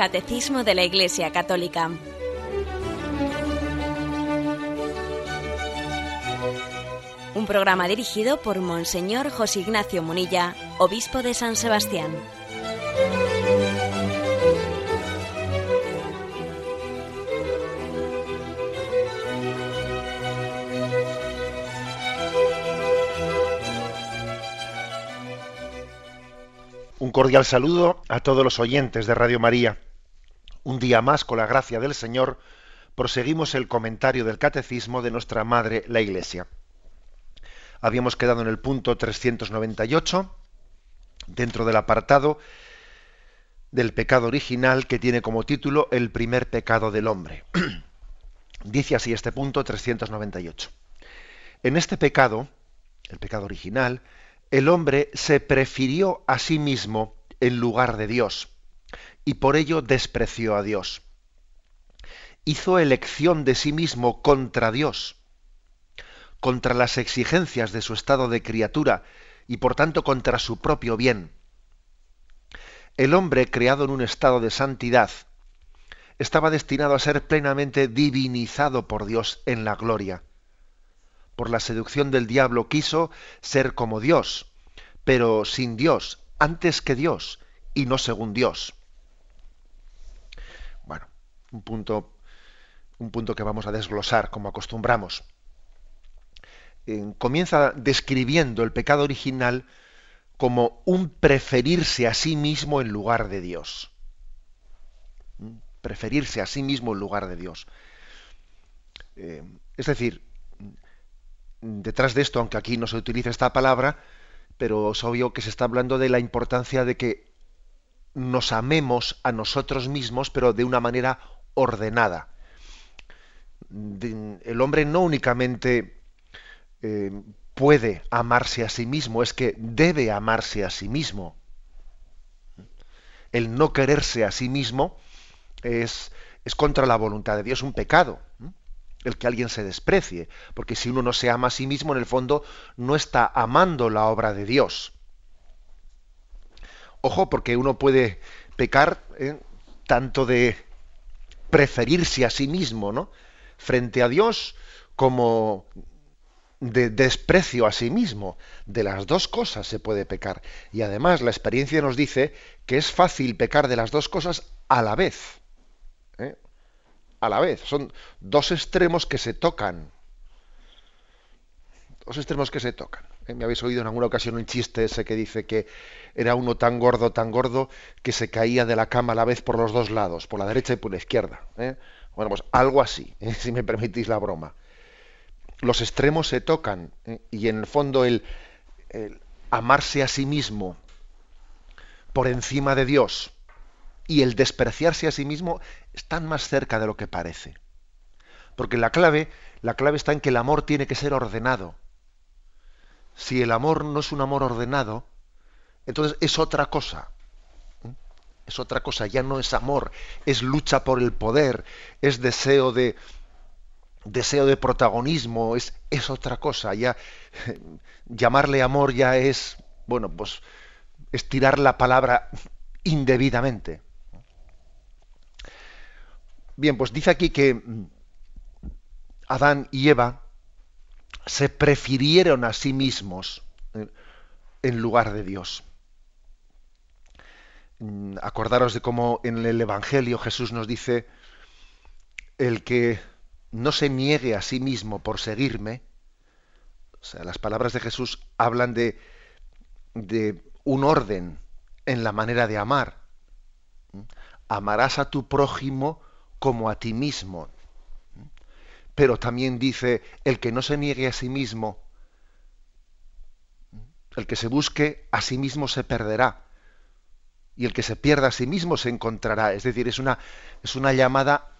Catecismo de la Iglesia Católica. Un programa dirigido por Monseñor José Ignacio Munilla, Obispo de San Sebastián. Un cordial saludo a todos los oyentes de Radio María. Un día más, con la gracia del Señor, proseguimos el comentario del Catecismo de nuestra Madre, la Iglesia. Habíamos quedado en el punto 398, dentro del apartado del pecado original que tiene como título El primer pecado del hombre. Dice así este punto 398. En este pecado, el pecado original, el hombre se prefirió a sí mismo en lugar de Dios y por ello despreció a Dios. Hizo elección de sí mismo contra Dios, contra las exigencias de su estado de criatura y por tanto contra su propio bien. El hombre creado en un estado de santidad estaba destinado a ser plenamente divinizado por Dios en la gloria por la seducción del diablo, quiso ser como Dios, pero sin Dios, antes que Dios, y no según Dios. Un punto, un punto que vamos a desglosar, como acostumbramos. Eh, comienza describiendo el pecado original como un preferirse a sí mismo en lugar de Dios. Preferirse a sí mismo en lugar de Dios. Eh, es decir, detrás de esto, aunque aquí no se utiliza esta palabra, pero es obvio que se está hablando de la importancia de que nos amemos a nosotros mismos, pero de una manera ordenada. el hombre no únicamente eh, puede amarse a sí mismo, es que debe amarse a sí mismo. El no quererse a sí mismo es, es contra la voluntad de Dios, un pecado el que alguien se desprecie, porque si uno no se ama a sí mismo, en el fondo no está amando la obra de Dios. Ojo, porque uno puede pecar ¿eh? tanto de preferirse a sí mismo, ¿no? Frente a Dios, como de desprecio a sí mismo. De las dos cosas se puede pecar. Y además la experiencia nos dice que es fácil pecar de las dos cosas a la vez a la vez. Son dos extremos que se tocan. Dos extremos que se tocan. ¿Eh? Me habéis oído en alguna ocasión un chiste ese que dice que era uno tan gordo, tan gordo, que se caía de la cama a la vez por los dos lados, por la derecha y por la izquierda. ¿eh? Bueno, pues algo así, ¿eh? si me permitís la broma. Los extremos se tocan y en el fondo el amarse a sí mismo por encima de Dios y el despreciarse a sí mismo están más cerca de lo que parece. Porque la clave, la clave está en que el amor tiene que ser ordenado. Si el amor no es un amor ordenado, entonces es otra cosa. ¿Mm? Es otra cosa, ya no es amor, es lucha por el poder, es deseo de deseo de protagonismo, es, es otra cosa. Ya llamarle amor ya es, bueno, pues estirar la palabra indebidamente. Bien, pues dice aquí que mm, Adán y Eva se prefirieron a sí mismos eh, en lugar de Dios. Mm, acordaros de cómo en el Evangelio Jesús nos dice, el que no se niegue a sí mismo por seguirme, o sea, las palabras de Jesús hablan de, de un orden en la manera de amar. ¿Mm? Amarás a tu prójimo como a ti mismo. Pero también dice, el que no se niegue a sí mismo, el que se busque a sí mismo se perderá. Y el que se pierda a sí mismo se encontrará. Es decir, es una, es una llamada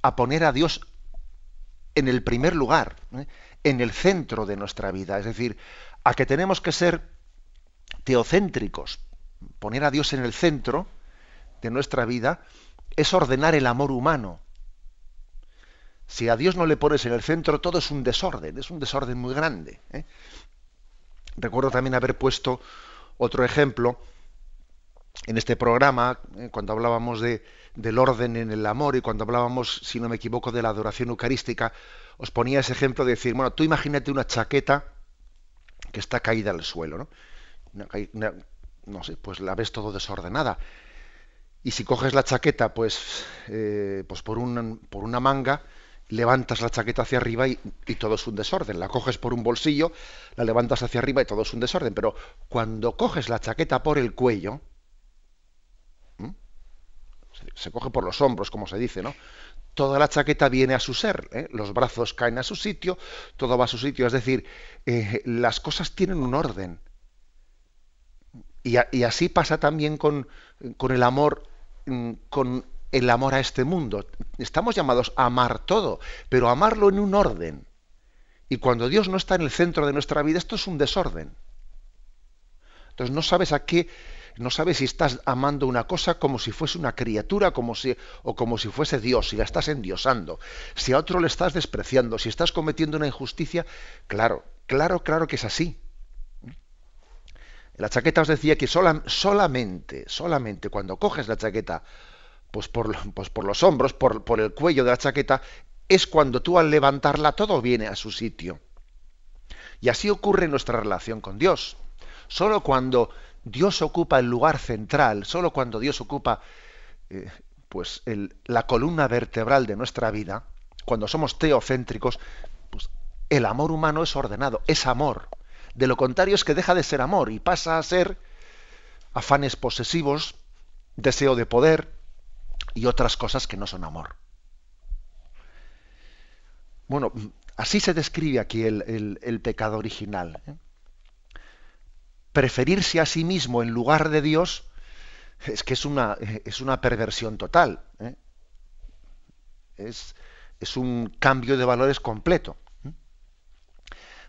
a, poner a Dios en el primer lugar, ¿eh? en el centro de nuestra vida. Es decir, a que tenemos que ser teocéntricos, poner a Dios en el centro de nuestra vida es ordenar el amor humano. Si a Dios no le pones en el centro, todo es un desorden, es un desorden muy grande. ¿eh? Recuerdo también haber puesto otro ejemplo en este programa, eh, cuando hablábamos de, del orden en el amor y cuando hablábamos, si no me equivoco, de la adoración eucarística, os ponía ese ejemplo de decir, bueno, tú imagínate una chaqueta que está caída al suelo, ¿no? no sé, pues la ves todo desordenada. Y si coges la chaqueta, pues, eh, pues por, un, por una manga, levantas la chaqueta hacia arriba y, todo es un desorden. La coges por un bolsillo, la levantas hacia arriba y todo es un desorden. Pero cuando coges la chaqueta por el cuello, se, coge por los hombros, como se dice, ¿no? Toda la chaqueta viene a su ser, ¿eh? los brazos caen a su sitio, todo va a su sitio. Es decir, eh, las cosas tienen un orden. Y, y así pasa también con, con el amor, mm, con el amor a este mundo. Estamos llamados a amar todo, pero amarlo en un orden. Y cuando Dios no está en el centro de nuestra vida, esto es un desorden. Entonces no sabes a qué, no sabes si estás amando una cosa como si fuese una criatura, como si, o como si fuese Dios, si la estás endiosando, si a otro le estás despreciando, si estás cometiendo una injusticia, claro, claro, claro que es así. La chaqueta os decía que solamente, solamente cuando coges la chaqueta pues por, pues por los hombros, por, el cuello de la chaqueta, es cuando tú al levantarla todo viene a su sitio. Y así ocurre nuestra relación con Dios. Solo cuando Dios ocupa el lugar central, solo cuando Dios ocupa eh, pues la columna vertebral de nuestra vida, cuando somos teocéntricos, pues el amor humano es ordenado, es amor. De lo contrario es que deja de ser amor y pasa a ser afanes posesivos, deseo de poder, y otras cosas que no son amor. Bueno, así se describe aquí el, pecado original. ¿eh? Preferirse a sí mismo en lugar de Dios es que es una, es una perversión total. ¿eh? Es, un cambio de valores completo. ¿eh?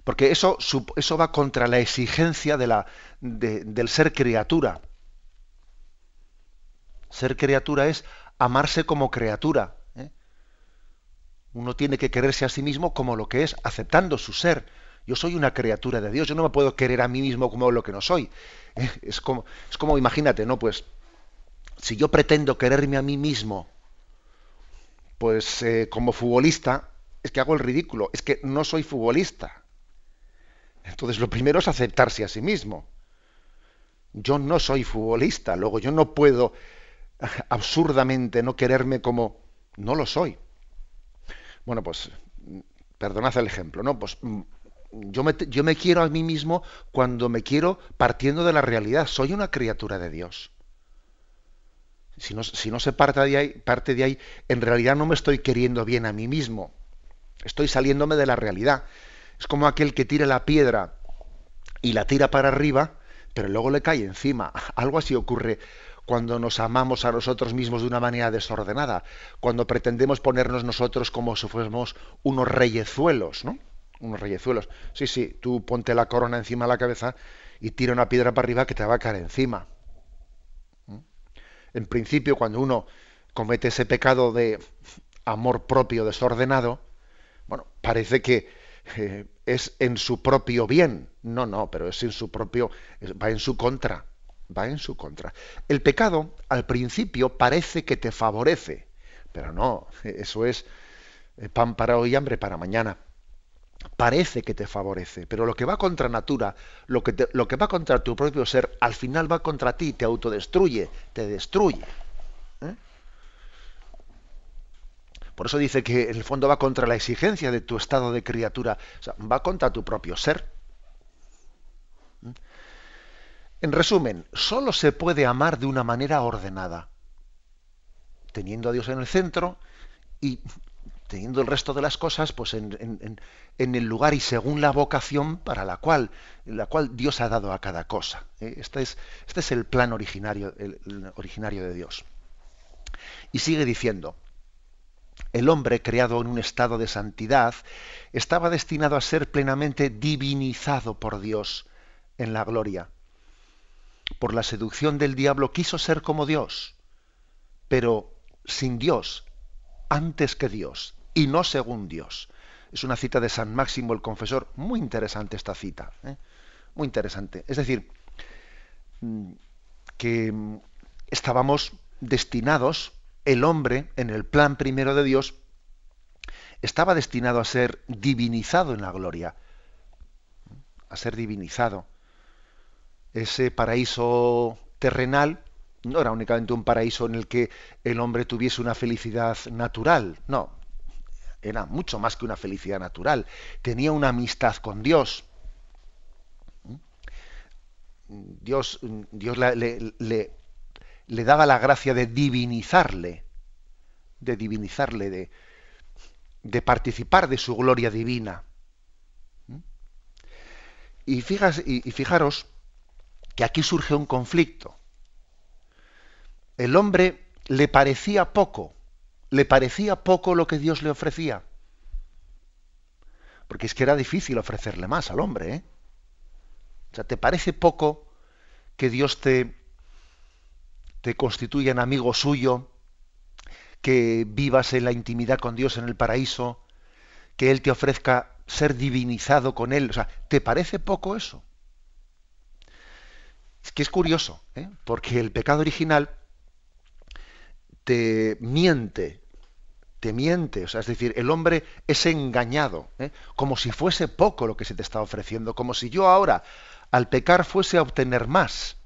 Porque eso, eso va contra la exigencia de la, del ser criatura. Ser criatura es amarse como criatura. ¿eh? Uno tiene que quererse a sí mismo como lo que es, aceptando su ser. Yo soy una criatura de Dios, yo no me puedo querer a mí mismo como lo que no soy. ¿eh? Es, como, es como, imagínate, ¿no? Pues si yo pretendo quererme a mí mismo, pues eh, como futbolista, es que hago el ridículo, es que no soy futbolista. Entonces lo primero es aceptarse a sí mismo. Yo no soy futbolista, luego yo no puedo absurdamente no quererme como no lo soy. Bueno, pues perdonad el ejemplo, ¿no? Pues mm, yo me, yo me quiero a mí mismo cuando me quiero partiendo de la realidad. Soy una criatura de Dios. Si no, si no se parte de, ahí, parte de ahí, en realidad no me estoy queriendo bien a mí mismo. Estoy saliéndome de la realidad. Es como aquel que tira la piedra y la tira para arriba, pero luego le cae encima. Algo así ocurre cuando nos amamos a nosotros mismos de una manera desordenada, cuando pretendemos ponernos nosotros como si fuésemos unos reyezuelos, ¿no? Unos reyezuelos. Sí, sí, tú ponte la corona encima de la cabeza y tira una piedra para arriba que te va a caer encima. ¿Mm? En principio, cuando uno comete ese pecado de amor propio desordenado, bueno, parece que eh, es en su propio bien. No, no, pero es en su propio, va en su contra va en su contra. El pecado al principio parece que te favorece, pero no, eso es eh, pan para hoy y hambre para mañana. Parece que te favorece, pero lo que va contra natura, lo que, va contra tu propio ser, al final va contra ti, te autodestruye, te destruye. ¿eh? Por eso dice que en el fondo va contra la exigencia de tu estado de criatura, o sea, va contra tu propio ser. En resumen, solo se puede amar de una manera ordenada, teniendo a Dios en el centro y teniendo el resto de las cosas pues en, el lugar y según la vocación para la cual, la cual Dios ha dado a cada cosa. ¿eh? Este, es, este es el plan originario de Dios. Y sigue diciendo, el hombre creado en un estado de santidad estaba destinado a ser plenamente divinizado por Dios en la gloria por la seducción del diablo, quiso ser como Dios, pero sin Dios, antes que Dios, y no según Dios. Es una cita de San Máximo el Confesor, muy interesante esta cita, ¿eh? muy interesante. Es decir, mm, que, estábamos destinados, el hombre, en el plan primero de Dios, estaba destinado a ser divinizado en la gloria, a ser divinizado. Ese paraíso terrenal no era únicamente un paraíso en el que el hombre tuviese una felicidad natural, no, era mucho más que una felicidad natural, tenía una amistad con Dios. Dios, Dios le, le, daba la gracia de divinizarle, de divinizarle, de, de participar de su gloria divina. Y, fijas, y, fijaros que aquí surge un conflicto. El hombre le parecía poco, le parecía poco lo que Dios le ofrecía. Porque es que era difícil ofrecerle más al hombre. ¿eh? O sea, ¿te parece poco que Dios te, te constituya en amigo suyo, que vivas en la intimidad con Dios en el paraíso, que Él te ofrezca ser divinizado con Él? O sea, ¿te parece poco eso? Es que es curioso, ¿eh? porque el pecado original te miente, te miente, o sea, es decir, el hombre es engañado, ¿eh? como si fuese poco lo que se te está ofreciendo, como si yo ahora al pecar fuese a obtener más,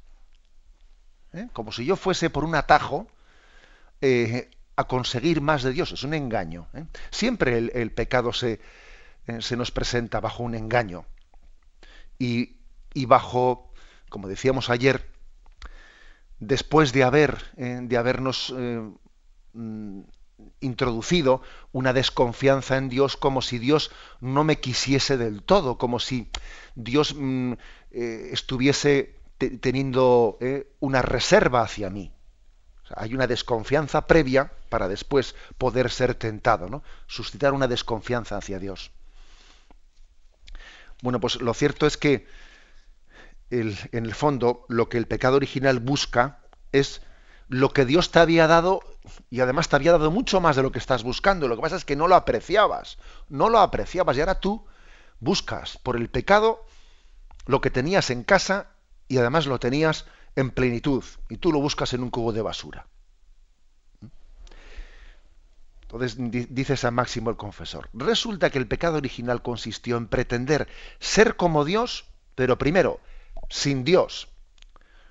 ¿eh? como si yo fuese por un atajo eh, a conseguir más de Dios, es un engaño. Siempre el, pecado se, se, nos presenta bajo un engaño y, y bajo, como decíamos ayer, después de haber eh, de habernos eh, mm, introducido una desconfianza en Dios como si Dios no me quisiese del todo, como si Dios mm, eh, estuviese teniendo una reserva hacia mí. hay una desconfianza previa para después poder ser tentado, ¿no? Suscitar una desconfianza hacia Dios. Bueno, pues lo cierto es que en el fondo, lo que el pecado original busca es lo que Dios te había dado y además te había dado mucho más de lo que estás buscando. Lo que pasa es que no lo apreciabas, no lo apreciabas y ahora tú buscas por el pecado lo que tenías en casa y además lo tenías en plenitud y tú lo buscas en un cubo de basura. Entonces dice San Máximo el confesor, resulta que el pecado original consistió en pretender ser como Dios, pero primero, sin Dios.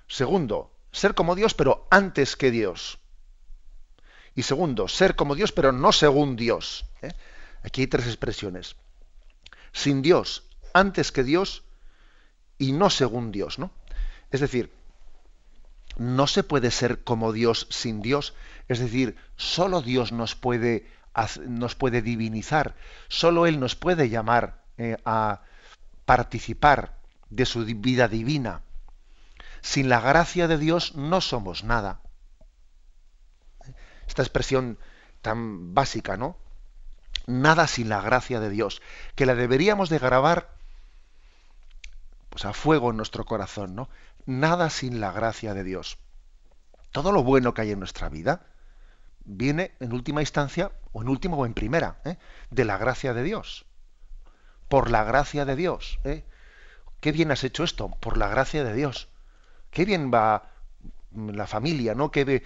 Segundo, ser como Dios, pero antes que Dios. Y segundo, ser como Dios, pero no según Dios. ¿eh? Aquí hay tres expresiones. Sin Dios, antes que Dios y no según Dios, ¿no? Es decir, no se puede ser como Dios sin Dios. Es decir, solo Dios nos puede, nos puede divinizar. Solo Él nos puede llamar eh, a participar de su vida divina. Sin la gracia de Dios no somos nada. Esta expresión tan básica, ¿no? Nada sin la gracia de Dios, que la deberíamos de grabar pues a fuego en nuestro corazón, ¿no? Nada sin la gracia de Dios. Todo lo bueno que hay en nuestra vida viene en última instancia, o en última o en primera, ¿eh? de la gracia de Dios. Por la gracia de Dios. ¿eh? Qué bien has hecho esto, por la gracia de Dios. Qué bien va la familia, ¿no? Qué,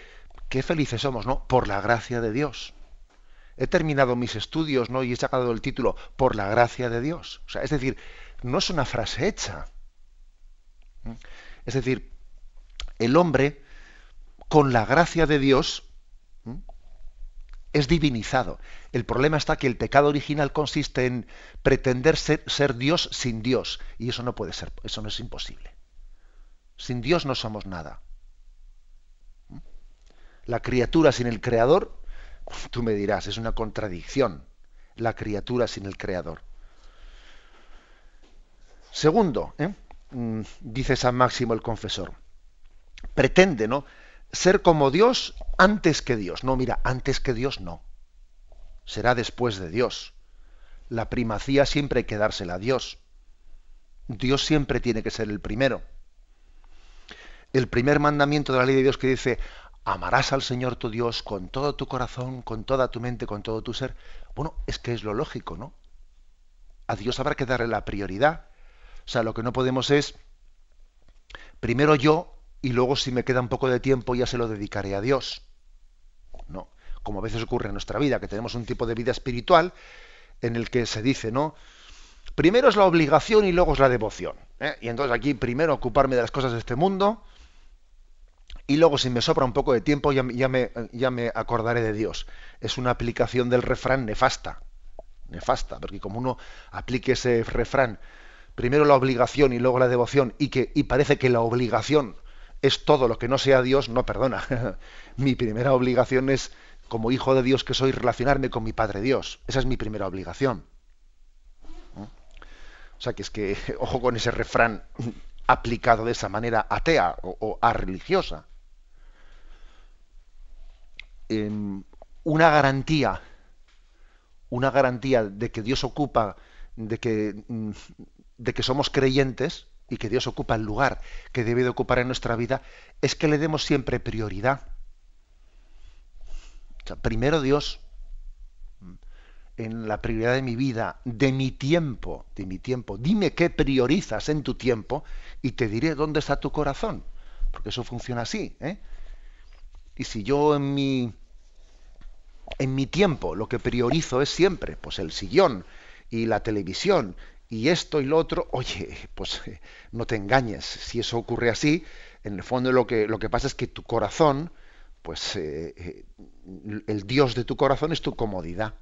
qué felices somos, ¿no? Por la gracia de Dios. He terminado mis estudios, ¿no? Y he sacado el título por la gracia de Dios. O sea, es decir, no es una frase hecha. Es decir, el hombre, con la gracia de Dios, es divinizado. El problema está que el pecado original consiste en pretender ser, Dios sin Dios. Y eso no puede ser, eso no es imposible. Sin Dios no somos nada. La criatura sin el creador, tú me dirás, es una contradicción. La criatura sin el creador. Segundo, ¿eh? mm, dice San Máximo el confesor, pretende, ¿no? Ser como Dios antes que Dios. No, mira, antes que Dios no. Será después de Dios. La primacía siempre hay que dársela a Dios. Dios siempre tiene que ser el primero. El primer mandamiento de la ley de Dios que dice, amarás al Señor tu Dios con todo tu corazón, con toda tu mente, con todo tu ser. Bueno, es que es lo lógico, ¿no? A Dios habrá que darle la prioridad. O sea, lo que no podemos es, primero yo y luego si me queda un poco de tiempo ya se lo dedicaré a Dios. No, como a veces ocurre en nuestra vida, que tenemos un tipo de vida espiritual en el que se dice, ¿no? Primero es la obligación y luego es la devoción. ¿eh? Y entonces aquí primero ocuparme de las cosas de este mundo y luego si me sobra un poco de tiempo ya, me, ya me acordaré de Dios. Es una aplicación del refrán nefasta. Nefasta, porque como uno aplique ese refrán, primero la obligación y luego la devoción, y que y parece que la obligación es todo lo que no sea Dios, no perdona. mi primera obligación es, como hijo de Dios que soy, relacionarme con mi Padre Dios. Esa es mi primera obligación. O sea que es que, ojo con ese refrán aplicado de esa manera atea o, a religiosa. una garantía, una garantía de que Dios ocupa, de que, mm, de que somos creyentes y que Dios ocupa el lugar que debe de ocupar en nuestra vida, es que le demos siempre prioridad. primero Dios, en la prioridad de mi vida, de mi tiempo, de mi tiempo. Dime qué priorizas en tu tiempo y te diré dónde está tu corazón, porque eso funciona así. ¿eh? Y si yo en mi en mi tiempo lo que priorizo es siempre, pues el sillón y la televisión y esto y lo otro, oye, pues eh, no te engañes. Si eso ocurre así, en el fondo lo que lo que pasa es que tu corazón, pues eh, el Dios de tu corazón es tu comodidad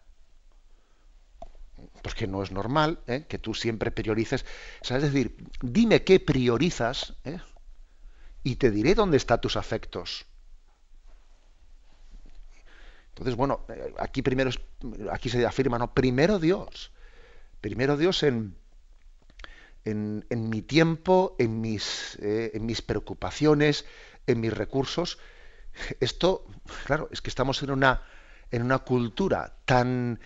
porque no es normal ¿eh? que tú siempre priorices. es decir, dime qué priorizas ¿eh? y te diré dónde están tus afectos. Entonces, bueno, eh, aquí primero aquí se afirma, no, primero Dios. Primero Dios en, en, mi tiempo, en mis, en mis preocupaciones, en mis recursos. Esto, claro, es que estamos en una, en una cultura tan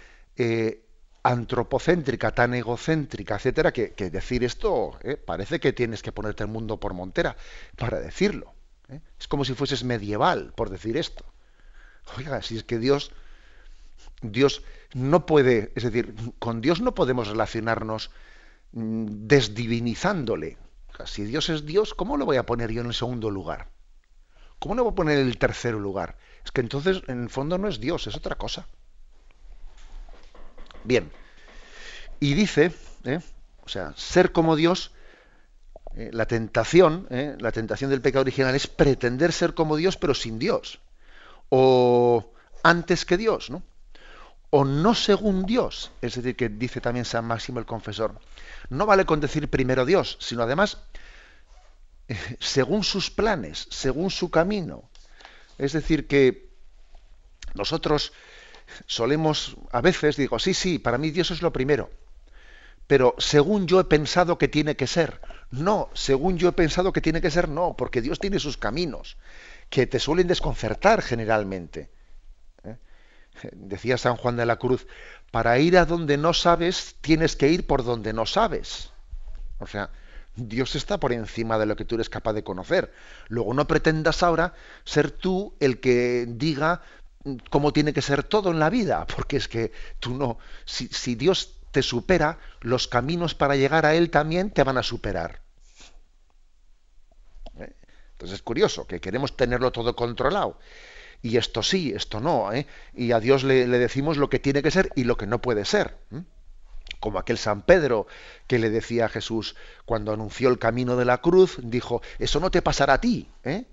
antropocéntrica, tan egocéntrica, etcétera, que, decir esto eh, parece que tienes que ponerte el mundo por montera para decirlo. ¿eh? Es como si fueses medieval por decir esto. Oiga, si es que Dios, Dios no puede, es decir, con Dios no podemos relacionarnos mm, desdivinizándole. si Dios es Dios, ¿cómo lo voy a poner yo en el segundo lugar? ¿Cómo lo voy a poner en el tercer lugar? Es que entonces, en el fondo, no es Dios, es otra cosa. Bien. Y dice, ¿eh? o sea, ser como Dios, eh, la tentación, ¿eh? la tentación del pecado original es pretender ser como Dios, pero sin Dios. O antes que Dios, ¿no? O no según Dios. Es decir, que dice también San Máximo el Confesor. No vale con decir primero Dios, sino además según sus planes, según su camino. Es decir, que nosotros solemos, a veces digo, sí, sí, para mí Dios es lo primero, pero según yo he pensado que tiene que ser, no, según yo he pensado que tiene que ser, no, porque Dios tiene sus caminos, que te suelen desconcertar generalmente. Decía San Juan de la Cruz, para ir a donde no sabes, tienes que ir por donde no sabes. O sea, Dios está por encima de lo que tú eres capaz de conocer. Luego no pretendas ahora ser tú el que diga cómo tiene que ser todo en la vida, porque es que tú no, si, Dios te supera, los caminos para llegar a Él también te van a superar. ¿Eh? Entonces es curioso que queremos tenerlo todo controlado. Y esto sí, esto no. ¿eh? Y a Dios le, decimos lo que tiene que ser y lo que no puede ser. Como aquel San Pedro que le decía a Jesús cuando anunció el camino de la cruz, dijo, eso no te pasará a ti. ¿eh?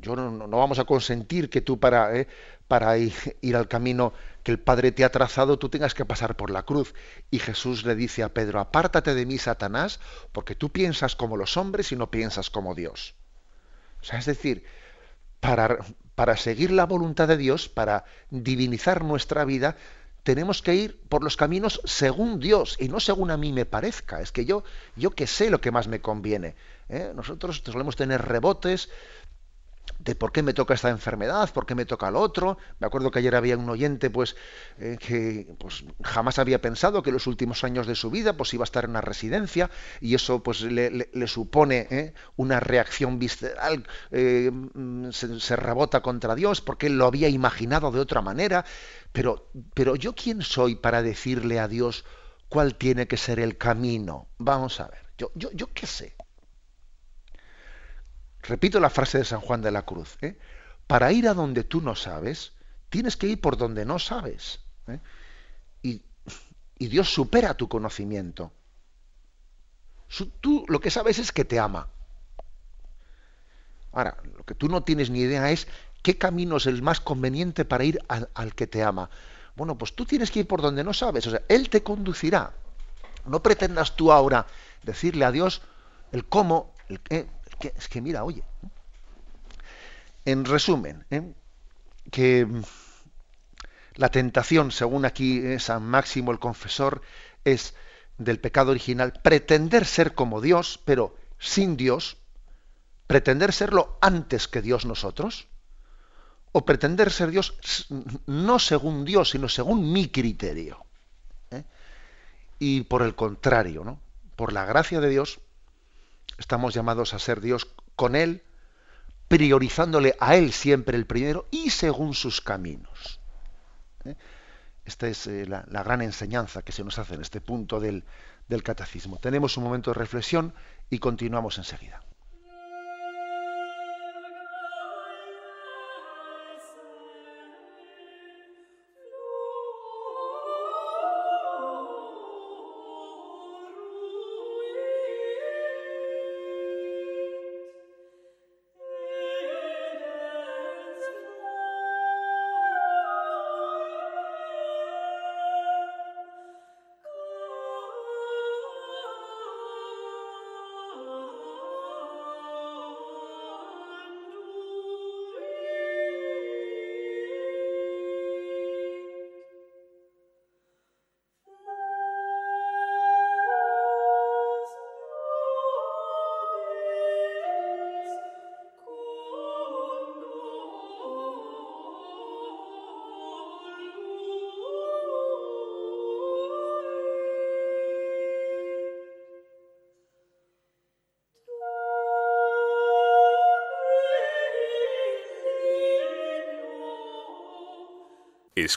Yo no, no, vamos a consentir que tú para, ¿eh? para ir, al camino que el Padre te ha trazado, tú tengas que pasar por la cruz. Y Jesús le dice a Pedro, apártate de mí, Satanás, porque tú piensas como los hombres y no piensas como Dios. O sea, es decir, para, para seguir la voluntad de Dios, para divinizar nuestra vida, tenemos que ir por los caminos según Dios y no según a mí me parezca. Es que yo, yo que sé lo que más me conviene. ¿eh? Nosotros solemos tener rebotes de por qué me toca esta enfermedad, por qué me toca lo otro. Me acuerdo que ayer había un oyente pues eh, que pues, jamás había pensado que los últimos años de su vida pues iba a estar en una residencia y eso pues le, supone eh, una reacción visceral, eh, mm, se, rebota contra Dios porque él lo había imaginado de otra manera. Pero, pero yo quién soy para decirle a Dios cuál tiene que ser el camino. Vamos a ver, yo, yo, yo qué sé. Repito la frase de San Juan de la Cruz, ¿eh? para ir a donde tú no sabes, tienes que ir por donde no sabes. ¿eh? Y, Dios supera tu conocimiento. tú lo que sabes es que te ama. Ahora, lo que tú no tienes ni idea es qué camino es el más conveniente para ir al, que te ama. Bueno, pues tú tienes que ir por donde no sabes. O sea, Él te conducirá. No pretendas tú ahora decirle a Dios el cómo, el Es que mira, oye. En resumen, ¿eh? que la tentación, según aquí eh, San Máximo el Confesor, es del pecado original pretender ser como Dios, pero sin Dios, pretender serlo antes que Dios nosotros, o pretender ser Dios no según Dios, sino según mi criterio. ¿eh? Y por el contrario, ¿no? por la gracia de Dios, estamos llamados a ser Dios con Él, priorizándole a Él siempre el primero y según sus caminos. ¿eh? Esta es eh, la, gran enseñanza que se nos hace en este punto del, del catecismo. Tenemos un momento de reflexión y continuamos enseguida.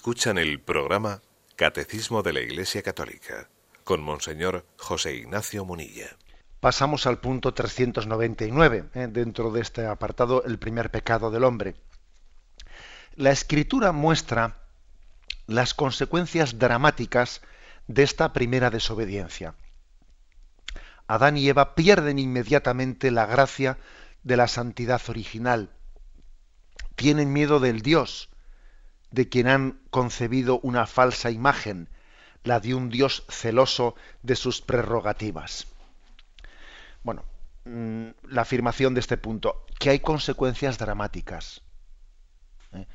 Escuchan el programa Catecismo de la Iglesia Católica con Monseñor José Ignacio Munilla. Pasamos al punto 399, ¿eh? dentro de este apartado, el primer pecado del hombre. La escritura muestra las consecuencias dramáticas de esta primera desobediencia. Adán y Eva pierden inmediatamente la gracia de la santidad original. Tienen miedo del Dios de quien han concebido una falsa imagen, la de un Dios celoso de sus prerrogativas. Bueno, mm, la afirmación de este punto, que hay consecuencias dramáticas. ¿eh?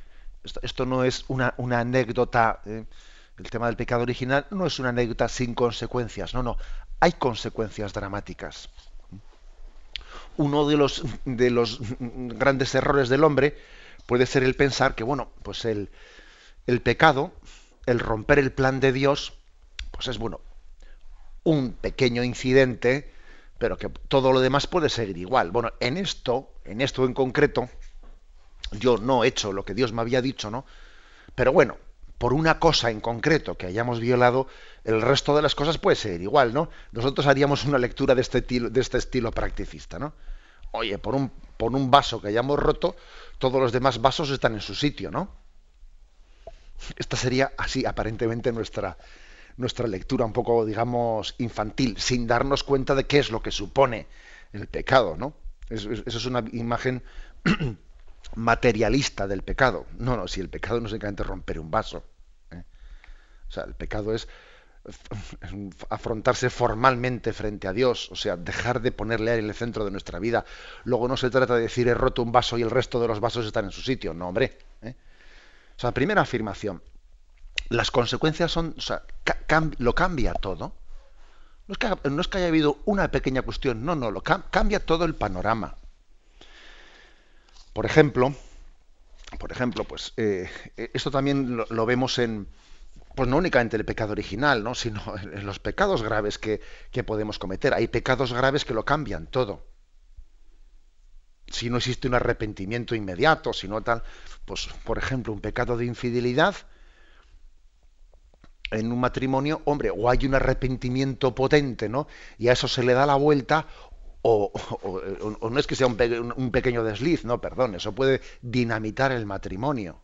Esto, no es una, anécdota, ¿eh? el tema del pecado original no es una anécdota sin consecuencias, no, no, hay consecuencias dramáticas. Uno de los, de los grandes errores del hombre puede ser el pensar que, bueno, pues el, el pecado, el romper el plan de Dios, pues es bueno, un pequeño incidente, pero que todo lo demás puede seguir igual. Bueno, en esto, en esto en concreto, yo no he hecho lo que Dios me había dicho, ¿no? Pero bueno, por una cosa en concreto que hayamos violado, el resto de las cosas puede seguir igual, ¿no? Nosotros haríamos una lectura de este, de este estilo practicista, ¿no? Oye, por un, por un vaso que hayamos roto, todos los demás vasos están en su sitio, ¿no? Esta sería así aparentemente nuestra, nuestra lectura un poco, digamos, infantil, sin darnos cuenta de qué es lo que supone el pecado, ¿no? Eso, es una imagen materialista del pecado. No, no, si el pecado no es únicamente romper un vaso. ¿eh? O sea, el pecado es afrontarse formalmente frente a Dios, o sea, dejar de ponerle a él en el centro de nuestra vida. Luego no se trata de decir he roto un vaso y el resto de los vasos están en su sitio, no, hombre. ¿eh? O sea, primera afirmación, las consecuencias son, o sea, lo cambia todo. No es, que, no es, que, haya habido una pequeña cuestión, no, no, lo cambia todo el panorama. Por ejemplo, por ejemplo, pues eh, esto también lo, lo vemos en, pues no únicamente el pecado original, ¿no? sino los pecados graves que, podemos cometer. Hay pecados graves que lo cambian todo. Si no existe un arrepentimiento inmediato, si no tal, pues por ejemplo, un pecado de infidelidad en un matrimonio, hombre, o hay un arrepentimiento potente, ¿no? Y a eso se le da la vuelta, o, no es que sea un, pequeño desliz, no, perdón, eso puede dinamitar el matrimonio.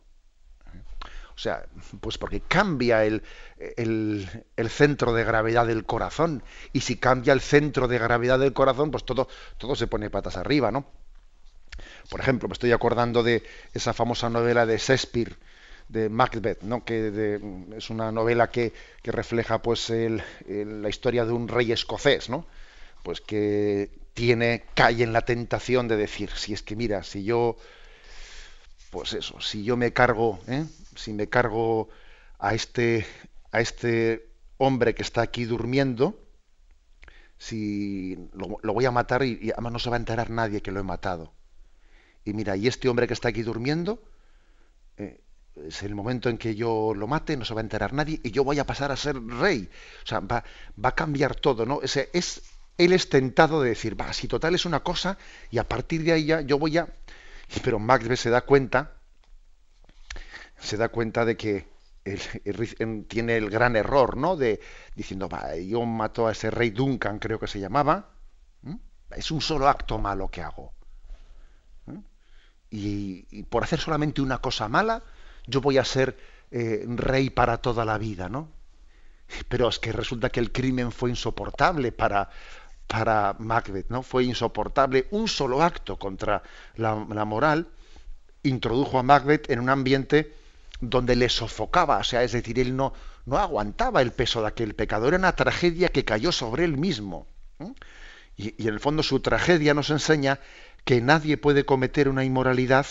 O sea, pues porque cambia el, el, centro de gravedad del corazón. Y si cambia el centro de gravedad del corazón, pues todo, todo se pone patas arriba, ¿no? Por ejemplo, me estoy acordando de esa famosa novela de Shakespeare, de Macbeth, ¿no? que es una novela que, que refleja pues la historia de un rey escocés, ¿no? pues que tiene, cae en la tentación de decir, si es que mira, si yo, pues eso, si yo me cargo, ¿eh? Si me cargo a este, a este hombre que está aquí durmiendo, si lo, voy a matar y, además no se va a enterar nadie que lo he matado. Y mira, y este hombre que está aquí durmiendo, eh, es el momento en que yo lo mate, no se va a enterar nadie y yo voy a pasar a ser rey. O sea, va, va a cambiar todo, ¿no? Ese, es él es tentado de decir, va, si total es una cosa, y a partir de ahí ya yo voy a... Pero Macbeth se da cuenta, se da cuenta de que él, tiene el gran error, ¿no? De diciendo, yo mato a ese rey Duncan, creo que se llamaba, es un solo acto malo que hago. Y, por hacer solamente una cosa mala, yo voy a ser eh, rey para toda la vida, ¿no? Pero es que resulta que el crimen fue insoportable para, para Macbeth, ¿no? Fue insoportable. Un solo acto contra la, moral introdujo a Macbeth en un ambiente donde le sofocaba, o sea, es decir, él no, no aguantaba el peso de aquel pecado, era una tragedia que cayó sobre él mismo. Y, y, en el fondo su tragedia nos enseña que nadie puede cometer una inmoralidad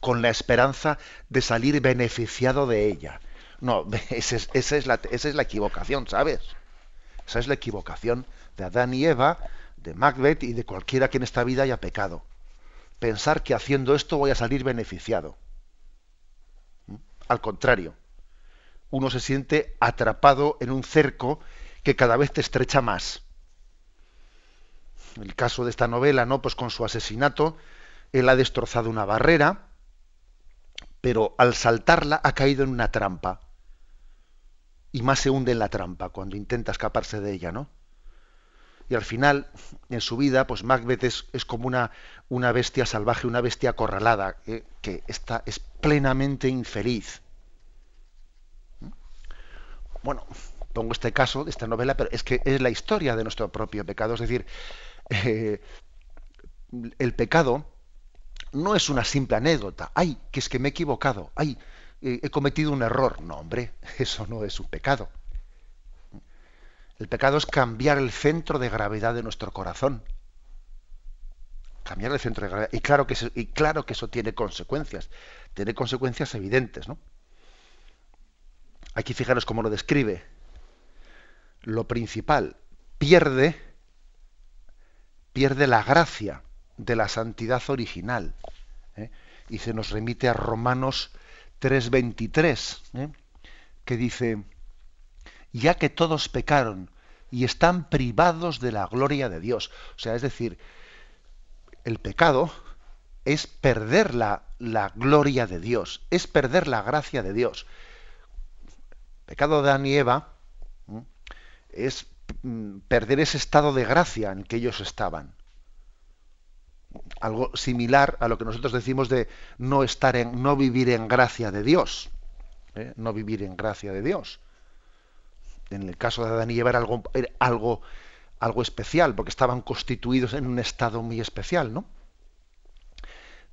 con la esperanza de salir beneficiado de ella. No, esa es, la, esa es la equivocación, ¿sabes? Esa es la equivocación de Adán y Eva, de Macbeth y de cualquiera que en esta vida haya pecado. Pensar que haciendo esto voy a salir beneficiado. Al contrario, uno se siente atrapado en un cerco que cada vez te estrecha más. El caso de esta novela, ¿no? Pues con su asesinato, él ha destrozado una barrera, pero al saltarla ha caído en una trampa. Y más se hunde en la trampa cuando intenta escaparse de ella, ¿no? Y al final, en su vida, pues Macbeth es, como una, una, bestia salvaje, una bestia acorralada, eh, que está, es plenamente infeliz. Bueno, pongo este caso, de esta novela, pero es que es la historia de nuestro propio pecado. Es decir, eh, el pecado no es una simple anécdota. Ay, que es que me he equivocado. Ay, he cometido un error. No, hombre, eso no es un pecado. El pecado es cambiar el centro de gravedad de nuestro corazón. Cambiar el centro de gravedad. Y claro que eso, y claro que eso tiene consecuencias. Tiene consecuencias evidentes, ¿no? Aquí fijaros cómo lo describe. Lo principal, pierde, pierde la gracia de la santidad original. ¿eh? Y se nos remite a Romanos 3.23, ¿eh? que dice, ya que todos pecaron y están privados de la gloria de Dios. O sea, es decir, el pecado es perder la, la gloria de Dios, es perder la gracia de Dios. El pecado de Adán y Eva es mm, perder ese estado de gracia en que ellos estaban. Algo similar a lo que nosotros decimos de no estar en, no vivir en gracia de Dios. ¿eh? No vivir en gracia de Dios en el caso de Adán y Eva era algo, algo, algo especial, porque estaban constituidos en un estado muy especial, ¿no?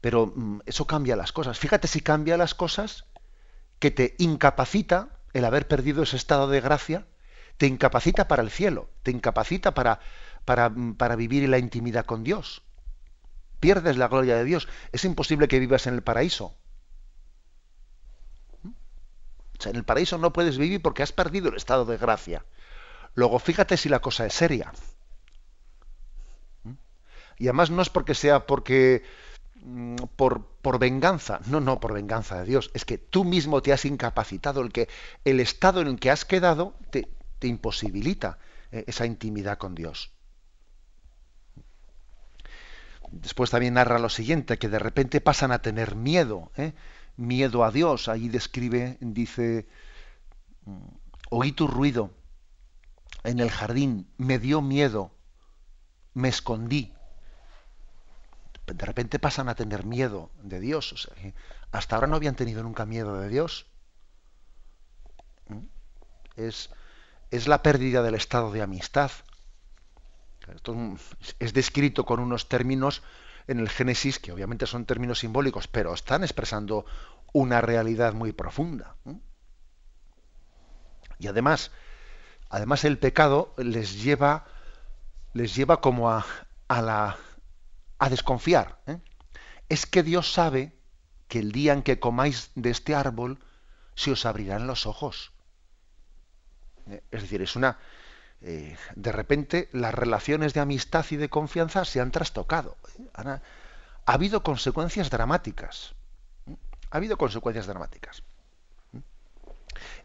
Pero mm, eso cambia las cosas. Fíjate si cambia las cosas que te incapacita el haber perdido ese estado de gracia, te incapacita para el cielo, te incapacita para, para, mm, para vivir en la intimidad con Dios. Pierdes la gloria de Dios. Es imposible que vivas en el paraíso. En el paraíso no puedes vivir porque has perdido el estado de gracia. Luego, fíjate si la cosa es seria. ¿Mm? Y además no es porque sea porque mm, por, por, venganza, no, no, por venganza de Dios, es que tú mismo te has incapacitado, el que el estado en el que has quedado te, te imposibilita eh, esa intimidad con Dios. Después también narra lo siguiente, que de repente pasan a tener miedo. ¿eh? Miedo a Dios. Ahí describe, dice, oí tu ruido en el jardín, me dio miedo. me escondí. De repente pasan a tener miedo de Dios. hasta ahora no habían tenido nunca miedo de Dios. Es, es la pérdida del estado de amistad. Esto es descrito con unos términos en el Génesis que obviamente son términos simbólicos, pero están expresando una realidad muy profunda. Y además, además el pecado les lleva, les lleva como a, a la a desconfiar. ¿eh? Es que Dios sabe que el día en que comáis de este árbol se os abrirán los ojos. ¿Eh? Es decir, es una eh, de repente las relaciones de amistad y de confianza se han trastocado. ha habido consecuencias dramáticas. Ha habido consecuencias dramáticas.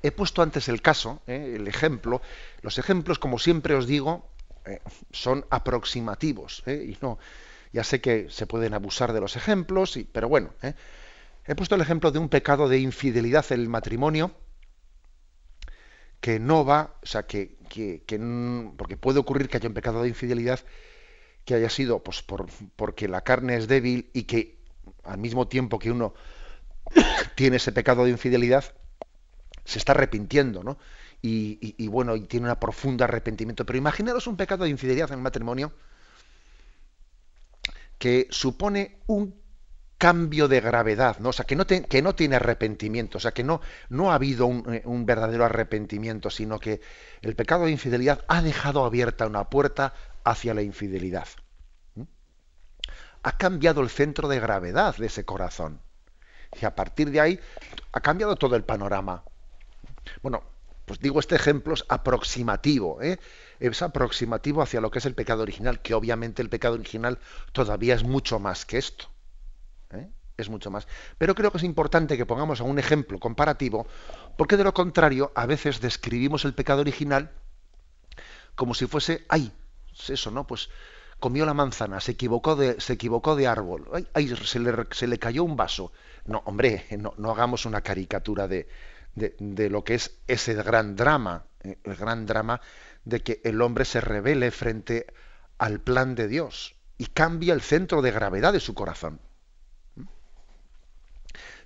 He puesto antes el caso, eh, el ejemplo. Los ejemplos, como siempre os digo, eh, son aproximativos. Eh, y no, ya sé que se pueden abusar de los ejemplos, pero bueno. He puesto el ejemplo de un pecado de infidelidad en el matrimonio que no va, o sea, que, que, porque puede ocurrir que haya un pecado de infidelidad que haya sido pues por, porque la carne es débil y que al mismo tiempo que uno tiene ese pecado de infidelidad, se está arrepintiendo, ¿no? Y, bueno, y tiene un profundo arrepentimiento. Pero imaginaros un pecado de infidelidad en el matrimonio que supone un cambio de gravedad, ¿no? O sea, que no, que no tiene arrepentimiento, o sea, que no, no ha habido un, eh, un, verdadero arrepentimiento, sino que el pecado de infidelidad ha dejado abierta una puerta hacia la infidelidad. Ha cambiado el centro de gravedad de ese corazón. Y a partir de ahí ha cambiado todo el panorama. Bueno, pues digo, este ejemplo es aproximativo, ¿eh? es aproximativo hacia lo que es el pecado original, que obviamente el pecado original todavía es mucho más que esto. ¿Eh? Es mucho más. Pero creo que es importante que pongamos un ejemplo comparativo, porque de lo contrario, a veces describimos el pecado original como si fuese, ay, eso, ¿no? Pues comió la manzana, se equivocó de, se equivocó de árbol, ay, se, le, se, le, cayó un vaso. No, hombre, no, no hagamos una caricatura de, de, lo que es ese gran drama, eh, el gran drama de que el hombre se revele frente al plan de Dios y cambia el centro de gravedad de su corazón.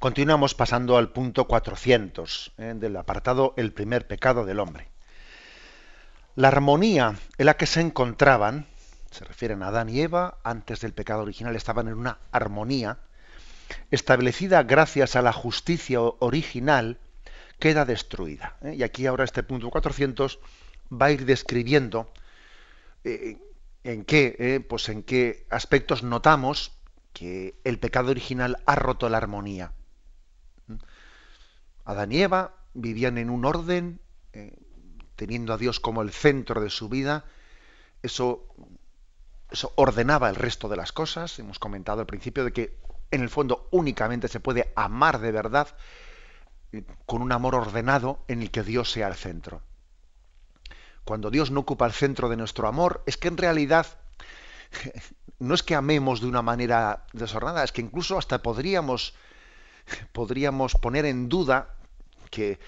Continuamos pasando al punto 400 eh, del apartado El primer pecado del hombre. La armonía en la que se encontraban, se refieren a Adán y Eva, antes del pecado original estaban en una armonía, establecida gracias a la justicia original, queda destruida. Eh. Y aquí ahora este punto 400 va a ir describiendo eh, en qué, pues en qué aspectos notamos que el pecado original ha roto la armonía. Adán y Eva vivían en un orden, eh, teniendo a Dios como el centro de su vida. Eso, eso ordenaba el resto de las cosas. Hemos comentado al principio de que en el fondo únicamente se puede amar de verdad eh, con un amor ordenado en el que Dios sea el centro. Cuando Dios no ocupa el centro de nuestro amor, es que en realidad no es que amemos de una manera desordenada, es que incluso hasta podríamos podríamos poner en duda que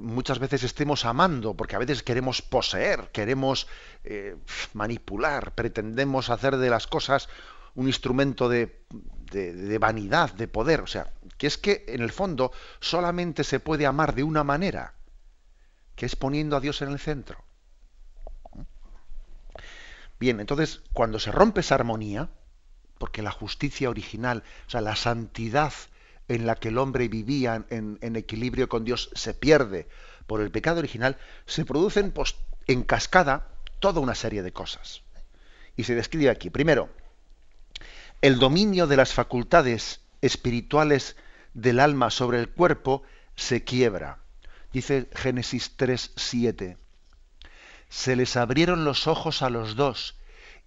muchas veces estemos amando, porque a veces queremos poseer, queremos eh, manipular, pretendemos hacer de las cosas un instrumento de, de, vanidad, de poder. O sea, que es que en el fondo solamente se puede amar de una manera. que es poniendo a Dios en el centro. Bien, entonces, cuando se rompe esa armonía, porque la justicia original, o sea, la santidad en la que el hombre vivía en, equilibrio con Dios se pierde por el pecado original, se producen pues, en cascada toda una serie de cosas. Y se describe aquí, primero, el dominio de las facultades espirituales del alma sobre el cuerpo se quiebra. Dice Génesis 3, 7. Se les abrieron los ojos a los dos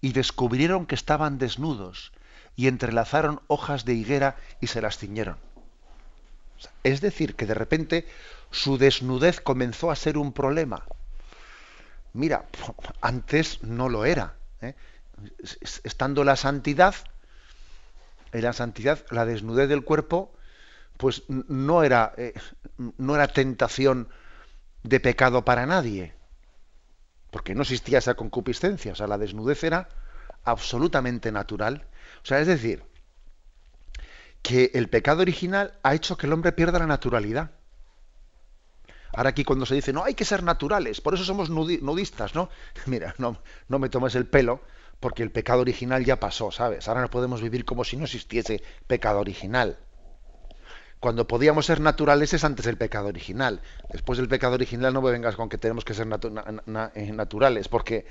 y descubrieron que estaban desnudos y entrelazaron hojas de higuera y se las ciñeron. Es decir, que de repente su desnudez comenzó a ser un problema. Mira, antes no lo era. ¿eh? Estando la santidad, la santidad, la desnudez del cuerpo, pues no era, eh, no era tentación de pecado para nadie, porque no existía esa concupiscencia, o sea, la desnudez era absolutamente natural. O sea, es decir, que el pecado original ha hecho que el hombre pierda la naturalidad. Ahora aquí cuando se dice, no, hay que ser naturales, por eso somos nudistas, ¿no? Mira, no, no me tomes el pelo, porque el pecado original ya pasó, ¿sabes? Ahora no podemos vivir como si no existiese pecado original. Cuando podíamos ser naturales es antes del pecado original. Después del pecado original no me vengas con que tenemos que ser eh, naturales, porque,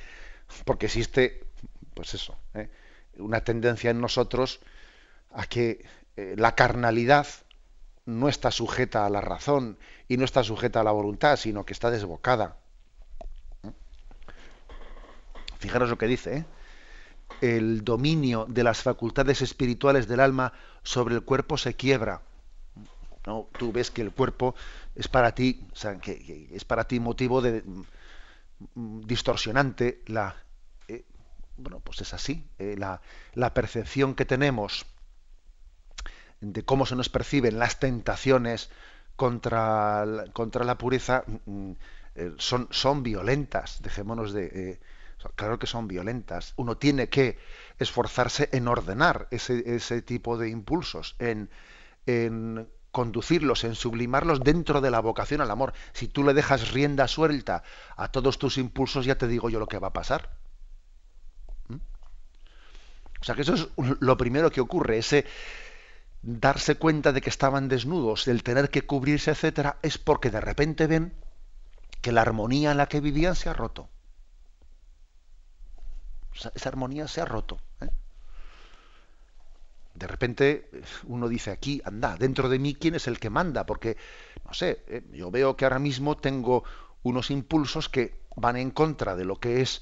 porque existe, pues eso, ¿eh? Una tendencia en nosotros a que eh, la carnalidad no está sujeta a la razón y no está sujeta a la voluntad, sino que está desbocada. Fijaros lo que dice, ¿eh? el dominio de las facultades espirituales del alma sobre el cuerpo se quiebra. ¿no? Tú ves que el cuerpo es para ti, que, es para ti motivo de mm, distorsionante la bueno pues es así la, la percepción que tenemos de cómo se nos perciben las tentaciones contra, contra la pureza mm, mm, eh, son, son violentas. Dejémonos de. Eh, claro que son violentas. Uno tiene que esforzarse en ordenar ese, ese tipo de impulsos, en, en conducirlos, en sublimarlos dentro de la vocación al amor. Si tú le dejas rienda suelta a todos tus impulsos, ya te digo yo lo que va a pasar. O sea que eso es lo primero que ocurre, ese, darse cuenta de que estaban desnudos, del tener que cubrirse, etcétera, es porque de repente ven que la armonía en la que vivían se ha roto. Esa, armonía se ha roto. ¿eh? De repente uno dice aquí, anda, dentro de mí, ¿quién es el que manda? Porque, no sé, ¿eh? yo veo que ahora mismo tengo unos impulsos que van en contra de lo que es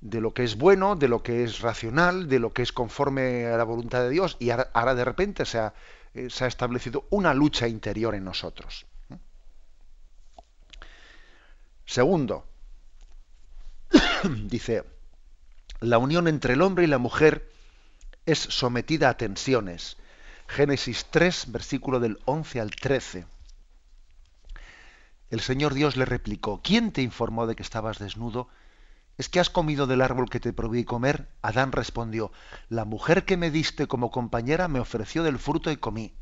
de lo que es bueno, de lo que es racional, de lo que es conforme a la voluntad de Dios, y ahora, de repente se ha, eh, se ha, establecido una lucha interior en nosotros. Segundo, dice, la unión entre el hombre y la mujer es sometida a tensiones. Génesis 3, versículo del 11 al 13. El Señor Dios le replicó, ¿quién te informó de que estabas desnudo? ¿Es que has comido del árbol que te prohibí comer? Adán respondió, la mujer que me diste como compañera me ofreció del fruto y comí.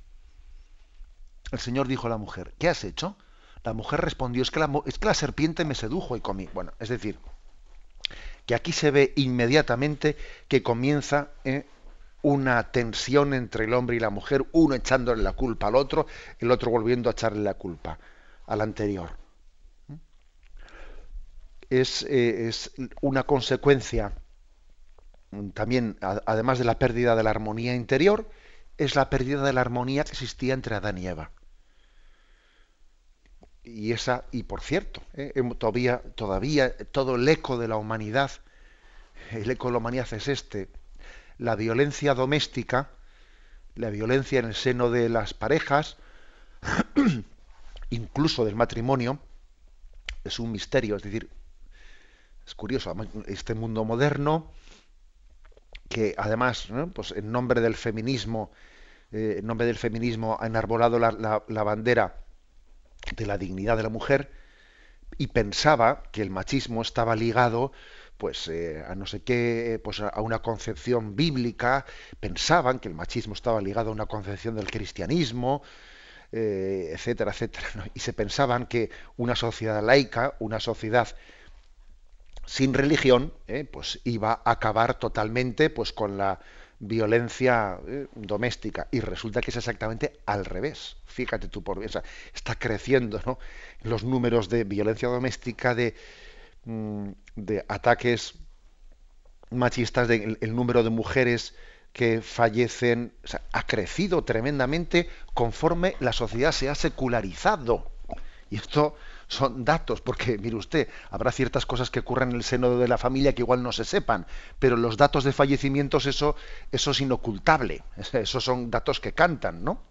El Señor dijo a la mujer, ¿qué has hecho? La mujer respondió, es que la, es que la serpiente me sedujo y comí. Bueno, es decir, que aquí se ve inmediatamente que comienza eh, una tensión entre el hombre y la mujer, uno echándole la culpa al otro, el otro volviendo a echarle la culpa al anterior. Eh, es, una consecuencia mm, también, además de la pérdida de la armonía interior, es la pérdida de la armonía que existía entre Adán y Eva. Y esa, y por cierto, eh, em, todavía, todavía todo el eco de la humanidad, el eco de la humanidad es este, la violencia doméstica, la violencia en el seno de las parejas, incluso del matrimonio, es un misterio, es decir, es curioso, este mundo moderno, que además, pues en nombre del feminismo, eh, en nombre del feminismo ha enarbolado la, bandera de la dignidad de la mujer y pensaba que el machismo estaba ligado pues eh, a no sé qué, pues a una concepción bíblica, pensaban que el machismo estaba ligado a una concepción del cristianismo, eh, etcétera, etcétera. Y se pensaban que una sociedad laica, una sociedad sin religión, eh, pues iba a acabar totalmente pues, con la violencia eh, doméstica. Y resulta que es exactamente al revés. Fíjate tú por o está creciendo ¿no? los números de violencia doméstica, de, mm, ataques machistas, de, el número de mujeres que fallecen ha crecido tremendamente conforme la sociedad se ha secularizado. Y esto son datos, porque mire usted, habrá ciertas cosas que ocurran en el seno de la familia que igual no se sepan, pero los datos de fallecimientos, eso, eso es inocultable, esos son datos que cantan, ¿no?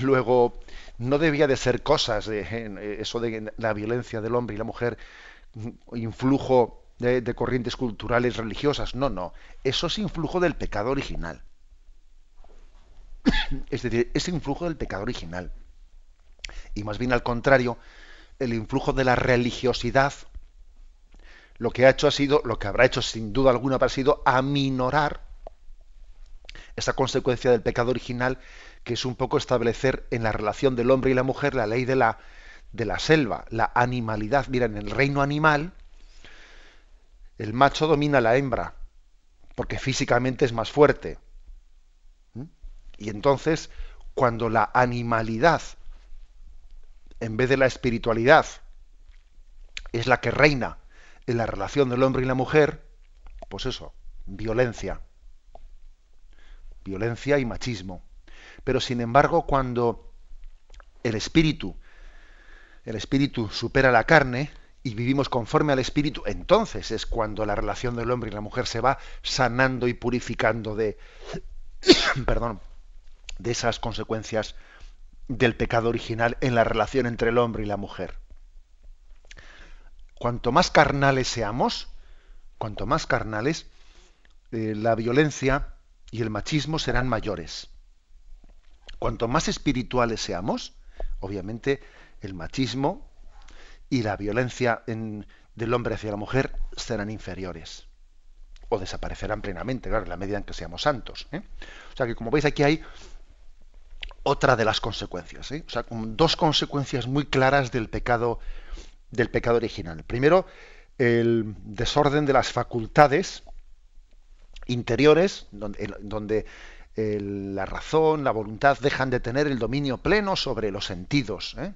Luego, no debía de ser cosas, de, eso de la violencia del hombre y la mujer, influjo de, corrientes culturales religiosas. No, no. Eso es influjo del pecado original. es decir, es influjo del pecado original. Y más bien al contrario, el influjo de la religiosidad lo que ha hecho ha sido, lo que habrá hecho sin duda alguna ha sido aminorar esa consecuencia del pecado original que es un poco establecer en la relación del hombre y la mujer la ley de la, de la selva, la animalidad. Mira, en el reino animal, el macho domina a la hembra, porque físicamente es más fuerte. ¿Mm? Y entonces, cuando la animalidad, en vez de la espiritualidad, es la que reina en la relación del hombre y la mujer, pues eso, violencia. Violencia y machismo. Pero sin embargo, cuando el espíritu, el espíritu supera la carne, y vivimos conforme al Espíritu, entonces es cuando la relación del hombre y la mujer se va sanando y purificando de, perdón, de esas consecuencias del pecado original en la relación entre el hombre y la mujer. Cuanto más carnales seamos, cuanto más carnales, eh, la violencia y el machismo serán mayores. Cuanto más espirituales seamos, obviamente el machismo y la violencia del hombre hacia la mujer serán inferiores o desaparecerán plenamente, claro, en la medida en que seamos santos. ¿eh? O sea que como veis aquí hay otra de las consecuencias, ¿eh? o sea, dos consecuencias muy claras del pecado del pecado original. Primero, el desorden de las facultades interiores, donde, la razón, la voluntad dejan de tener el dominio pleno sobre los sentidos. ¿eh?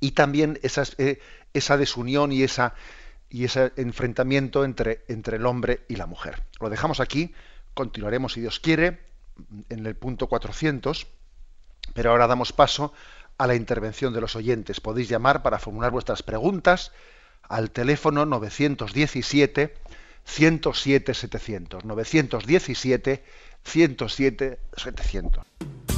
y también eh, esa desunión y, ese enfrentamiento entre el hombre y la mujer. Lo dejamos aquí, continuaremos si Dios quiere en el punto 400, pero ahora damos paso a la intervención de los oyentes. Podéis llamar para formular vuestras preguntas al teléfono 917 107 700 917 107 700.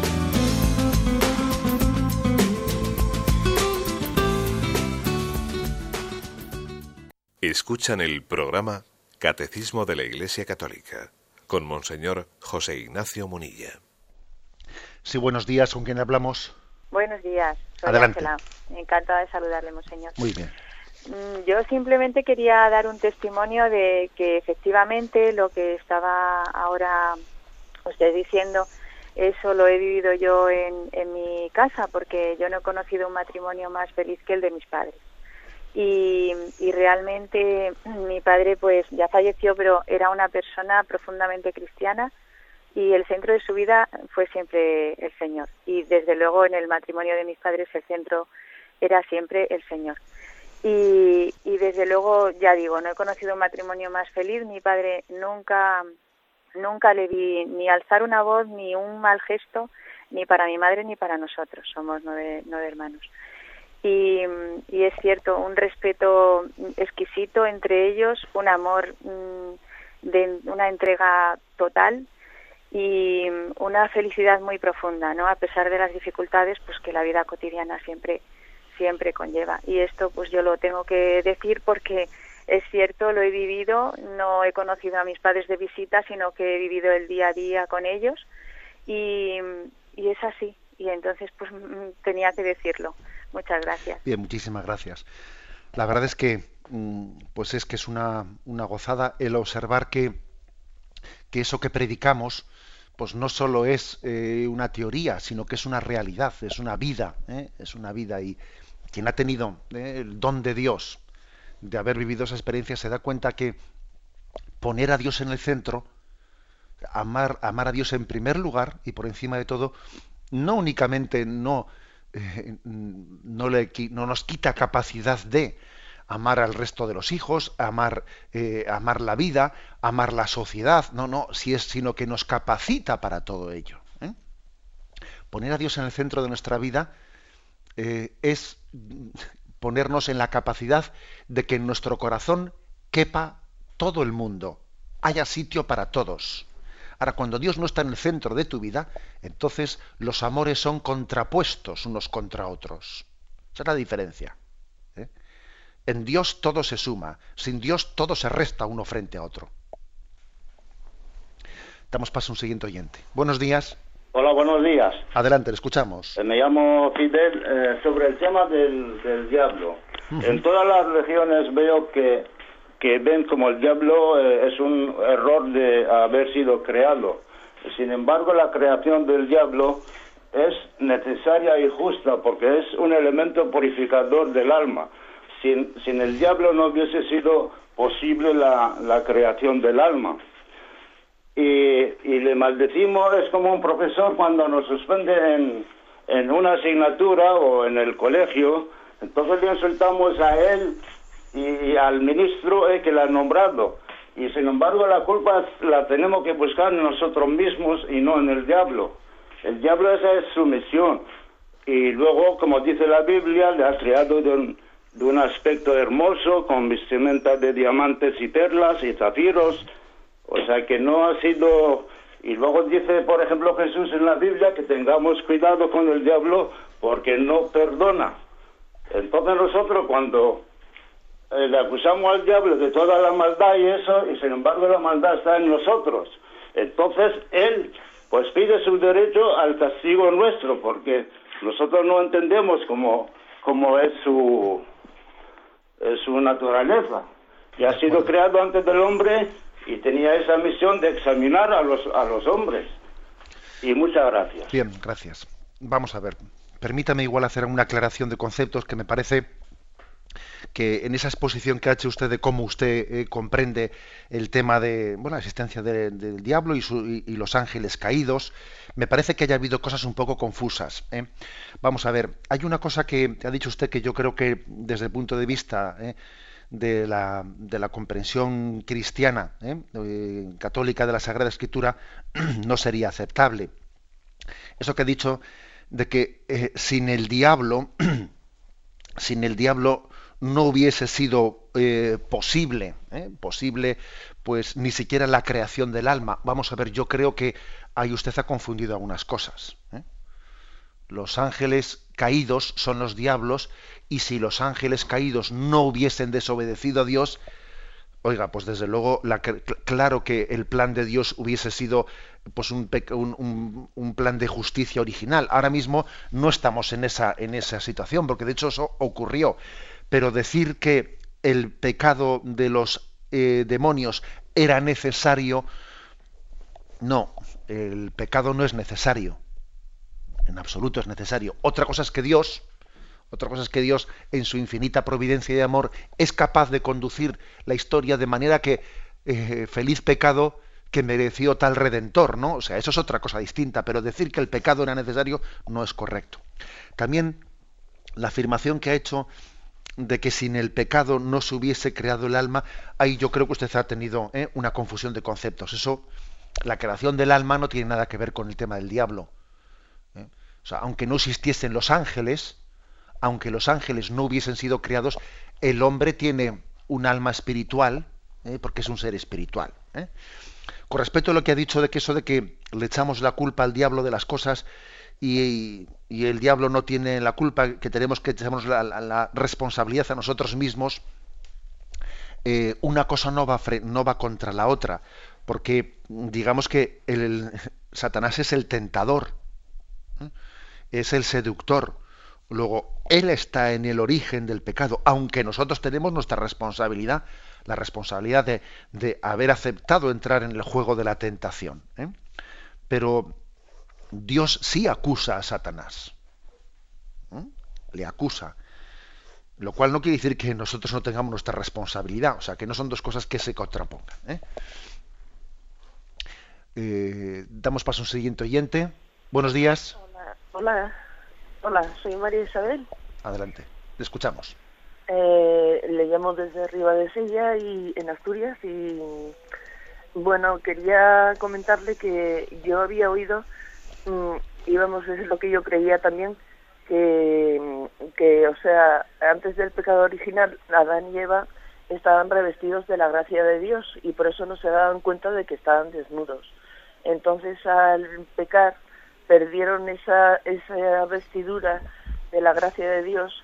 Escuchan el programa Catecismo de la Iglesia Católica con Monseñor José Ignacio Munilla. Sí, buenos días, ¿con quién hablamos? Buenos días, soy Adelante. Ángela. Encantada de saludarle, Monseñor. Muy bien. Mm, Yo simplemente quería dar un testimonio de que efectivamente lo que estaba ahora usted diciendo, eso lo he vivido yo en, en mi casa, porque yo no he conocido un matrimonio más feliz que el de mis padres y, y, realmente mi padre pues ya falleció, pero era una persona profundamente cristiana y el centro de su vida fue siempre el Señor. Y desde luego en el matrimonio de mis padres el centro era siempre el Señor. Y, y desde luego, ya digo, no he conocido un matrimonio más feliz. Mi padre nunca, nunca le vi ni alzar una voz ni un mal gesto, ni para mi madre ni para nosotros. Somos nueve, nueve hermanos. Y, es cierto, un respeto exquisito entre ellos, un amor mm, de una entrega total y una felicidad muy profunda, ¿no? A pesar de las dificultades, pues que la vida cotidiana siempre siempre conlleva. Y esto, pues yo lo tengo que decir porque es cierto, lo he vivido. No he conocido a mis padres de visita, sino que he vivido el día a día con ellos y, y es así. Y entonces, pues tenía que decirlo. Muchas gracias. Bien, muchísimas gracias. La verdad es que, mm, pues es que es una, una gozada el observar que, que eso que predicamos pues no solo es eh, una teoría, sino que es una realidad, es una vida, ¿eh? es una vida. Y quien ha tenido ¿eh? el don de Dios, de haber vivido esa experiencia, se da cuenta que poner a Dios en el centro, amar, amar a Dios en primer lugar y por encima de todo, no únicamente no, no, le, no nos quita capacidad de, amar al resto de los hijos, amar, eh, amar la vida, amar la sociedad, no, no, si es, sino que nos capacita para todo ello. ¿eh? Poner a Dios en el centro de nuestra vida eh, es ponernos en la capacidad de que en nuestro corazón quepa todo el mundo, haya sitio para todos. Ahora, cuando Dios no está en el centro de tu vida, entonces los amores son contrapuestos unos contra otros. Esa es la diferencia. En Dios todo se suma, sin Dios todo se resta uno frente a otro. Damos paso a un siguiente oyente. Buenos días. Hola, buenos días. Adelante, le escuchamos. Eh, me llamo Fidel. Eh, sobre el tema del, diablo. En todas las religiones veo que, que ven como el diablo eh, es un error de haber sido creado. Sin embargo, la creación del diablo es necesaria y justa porque es un elemento purificador del alma sin, sin el diablo no hubiese sido posible la, la creación del alma. Y, y, le maldecimos, es como un profesor cuando nos suspende en, en una asignatura o en el colegio, entonces le insultamos a él y, al ministro eh, que la ha nombrado. Y sin embargo la culpa la tenemos que buscar nosotros mismos y no en el diablo. El diablo esa es su misión. Y luego, como dice la Biblia, le ha creado de un, de un aspecto hermoso, con vestimenta de diamantes y perlas y zafiros, o sea que no ha sido... Y luego dice, por ejemplo, Jesús en la Biblia que tengamos cuidado con el diablo porque no perdona. Entonces nosotros cuando eh, le acusamos al diablo de toda la maldad y eso, y sin embargo la maldad está en nosotros, entonces él pues pide su derecho al castigo nuestro, porque nosotros no entendemos cómo, cómo es su, es su naturaleza, que ha sido creado antes del hombre y tenía esa misión de examinar a los, a los hombres. Y muchas gracias. Bien, gracias. Vamos a ver. Permítame igual hacer una aclaración de conceptos que me parece que en esa exposición que ha hecho usted de cómo usted eh, comprende el tema de bueno, la existencia del diablo y, los ángeles caídos, me parece que haya habido cosas un poco confusas. ¿eh? Vamos a ver, hay una cosa que ha dicho usted que yo creo que desde el punto de vista ¿eh? de, la, de, la, comprensión cristiana, católica de la Sagrada Escritura, no sería aceptable. Eso que ha dicho de que sin el diablo, sin el diablo no hubiese sido eh, posible, ¿eh? posible, pues ni siquiera la creación del alma. Vamos a ver, yo creo que ahí usted ha confundido algunas cosas. ¿eh? Los ángeles caídos son los diablos, y si los ángeles caídos no hubiesen desobedecido a Dios, oiga, pues desde luego, claro que el plan de Dios hubiese sido pues un, un, plan de justicia original. Ahora mismo no estamos en esa, en esa situación, porque de hecho eso ocurrió pero decir que el pecado de los eh, demonios era necesario, no, el pecado no es necesario, en absoluto es necesario. Otra cosa es que Dios, Otra cosa es que Dios, en su infinita providencia y amor, es capaz de conducir la historia de manera que eh, feliz pecado que mereció tal redentor, ¿no? O sea, eso es otra cosa distinta, pero decir que el pecado era necesario no es correcto. También la afirmación que ha hecho de que sin el pecado no se hubiese creado el alma, ahí yo creo que usted ha tenido ¿eh? una confusión de conceptos. Eso, la creación del alma no tiene nada que ver con el tema del diablo. ¿eh? O sea, aunque no existiesen los ángeles, aunque los ángeles no hubiesen sido creados, el hombre tiene un alma espiritual, ¿eh? porque es un ser espiritual. Con respecto a lo que ha dicho de que eso de que le echamos la culpa al diablo de las cosas y, el diablo no tiene la culpa, que tenemos que echarnos la, responsabilidad a nosotros mismos, eh, una cosa no va, no va contra la otra, porque digamos que el, Satanás es el tentador, es el seductor, Luego, Él está en el origen del pecado, aunque nosotros tenemos nuestra responsabilidad, la responsabilidad de, haber aceptado entrar en el juego de la tentación. ¿eh? Pero Dios sí acusa a Satanás. ¿eh? Le acusa. Lo cual no quiere decir que nosotros no tengamos nuestra responsabilidad. O sea, que no son dos cosas que se contrapongan. ¿eh? damos paso a un siguiente oyente. Buenos días. Hola. Hola. Hola, soy María Isabel. Adelante, le escuchamos. Eh, le llamo desde Riva de Sella y en Asturias y bueno, quería comentarle que yo había oído, íbamos, es lo que yo creía también, que, que, o sea, antes del pecado original, Adán y Eva estaban revestidos de la gracia de Dios y por eso no se daban cuenta de que estaban desnudos. Entonces, al pecar, perdieron esa, esa vestidura de la gracia de Dios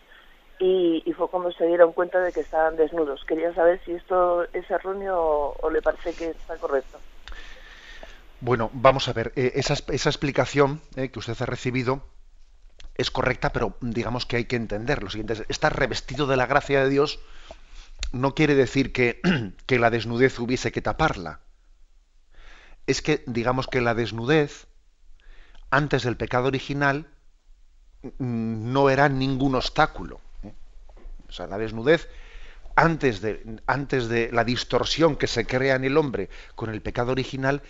y, fue cuando se dieron cuenta de que estaban desnudos. Quería saber si esto es erróneo o, le parece que está correcto. Bueno, vamos a ver, eh, esa, explicación eh, que usted ha recibido es correcta, pero digamos que hay que entender lo siguiente. Estar revestido de la gracia de Dios no quiere decir que, que la desnudez hubiese que taparla. Es que, digamos que la desnudez antes del pecado original mm, no era ningún obstáculo. ¿eh? O sea, la desnudez, antes de, antes de la distorsión que se crea en el hombre con el pecado original,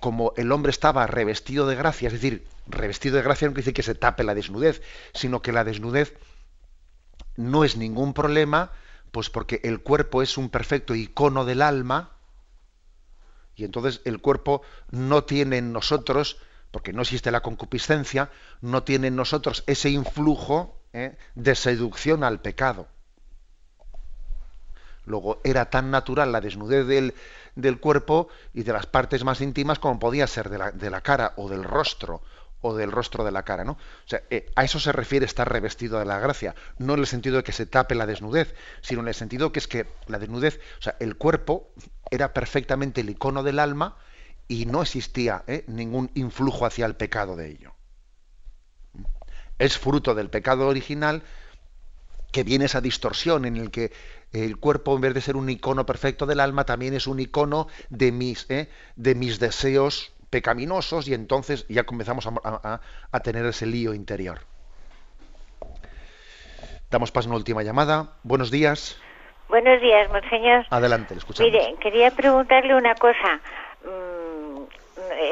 como el hombre estaba revestido de gracia, es decir, revestido de gracia no quiere decir que se tape la desnudez, sino que la desnudez no es ningún problema, pues porque el cuerpo es un perfecto icono del alma, y entonces el cuerpo no tiene en nosotros porque no existe la concupiscencia, no tiene en nosotros ese influjo ¿eh? de seducción al pecado. Luego era tan natural la desnudez del, del, cuerpo y de las partes más íntimas como podía ser de la, de la, cara o del rostro o del rostro de la cara, ¿no? O sea, eh, a eso se refiere estar revestido de la gracia, no en el sentido de que se tape la desnudez, sino en el sentido que es que la desnudez, o sea, el cuerpo era perfectamente el icono del alma y no existía ¿eh? ningún influjo hacia el pecado de ello. Es fruto del pecado original que viene esa distorsión en el que el cuerpo, en vez de ser un icono perfecto del alma, también es un icono de mis, ¿eh? de mis deseos pecaminosos y entonces ya comenzamos a, tener ese lío interior. Damos paso a una última llamada. Buenos días. Buenos días, monseñor. Adelante, le escuchamos. Mire, quería preguntarle una cosa. Mm,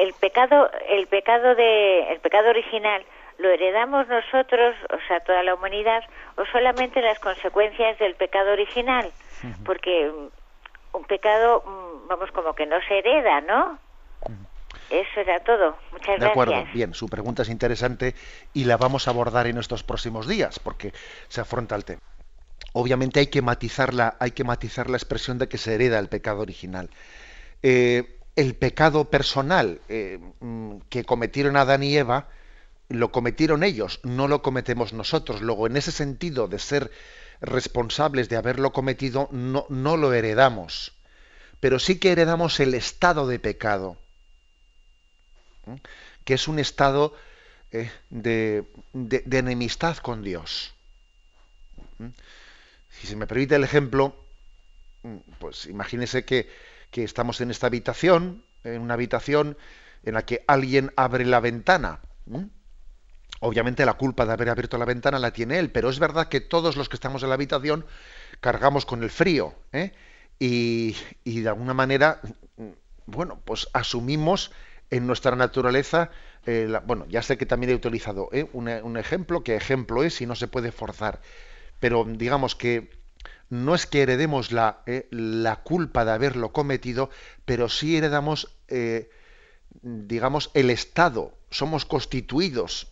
el pecado, el pecado de, el pecado original, lo heredamos nosotros, o sea, toda la humanidad, o solamente las consecuencias del pecado original, porque un pecado, mm, vamos, como que no se hereda, ¿no? Eso era todo. Muchas gracias. De acuerdo, bien, su pregunta es interesante y la vamos a abordar en estos próximos días, porque se afronta el tema. Obviamente hay que matizar hay que matizar la expresión de que se hereda el pecado original. Eh, el pecado personal eh, mm, que cometieron Adán y Eva, lo cometieron ellos, no lo cometemos nosotros. Luego, en ese sentido de ser responsables de haberlo cometido, no, no lo heredamos. Pero sí que heredamos el estado de pecado, que es un estado eh, de, de, enemistad con Dios. Si se me permite el ejemplo, pues imagínese que que estamos en esta habitación, en una habitación en la que alguien abre la ventana. Obviamente la culpa de haber abierto la ventana la tiene él, pero es verdad que todos los que estamos en la habitación cargamos con el frío, ¿eh? y, de alguna manera, bueno, pues asumimos en nuestra naturaleza, eh, bueno, ya sé que también he utilizado ¿eh? un, ejemplo, que ejemplo es y no se puede forzar, pero digamos que no es que heredemos la, la culpa de haberlo cometido, pero sí heredamos, digamos, el estado, somos constituidos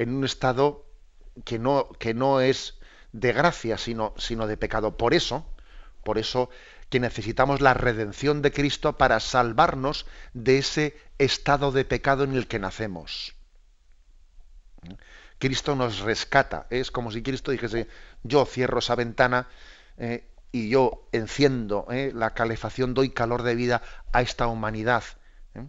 en un estado que no, que no es de gracia, sino, sino de pecado. Por eso, por eso que necesitamos la redención de Cristo para salvarnos de ese estado de pecado en el que nacemos. Cristo nos rescata. Es como si Cristo dijese, yo cierro esa ventana eh, y yo enciendo eh, la calefacción, doy calor de vida a esta humanidad, eh,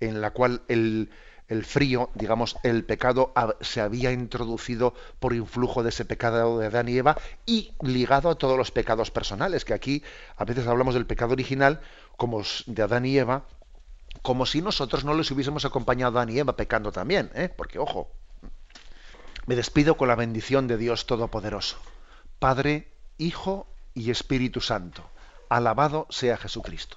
en la cual el, el frío, digamos, el pecado se había introducido por influjo de ese pecado de Adán y Eva y ligado a todos los pecados personales, que aquí a veces hablamos del pecado original como de Adán y Eva, como si nosotros no les hubiésemos acompañado a Adán y Eva pecando también, ¿eh? porque ojo, me despido con la bendición de Dios Todopoderoso, Padre, Hijo y Espíritu Santo. Alabado sea Jesucristo.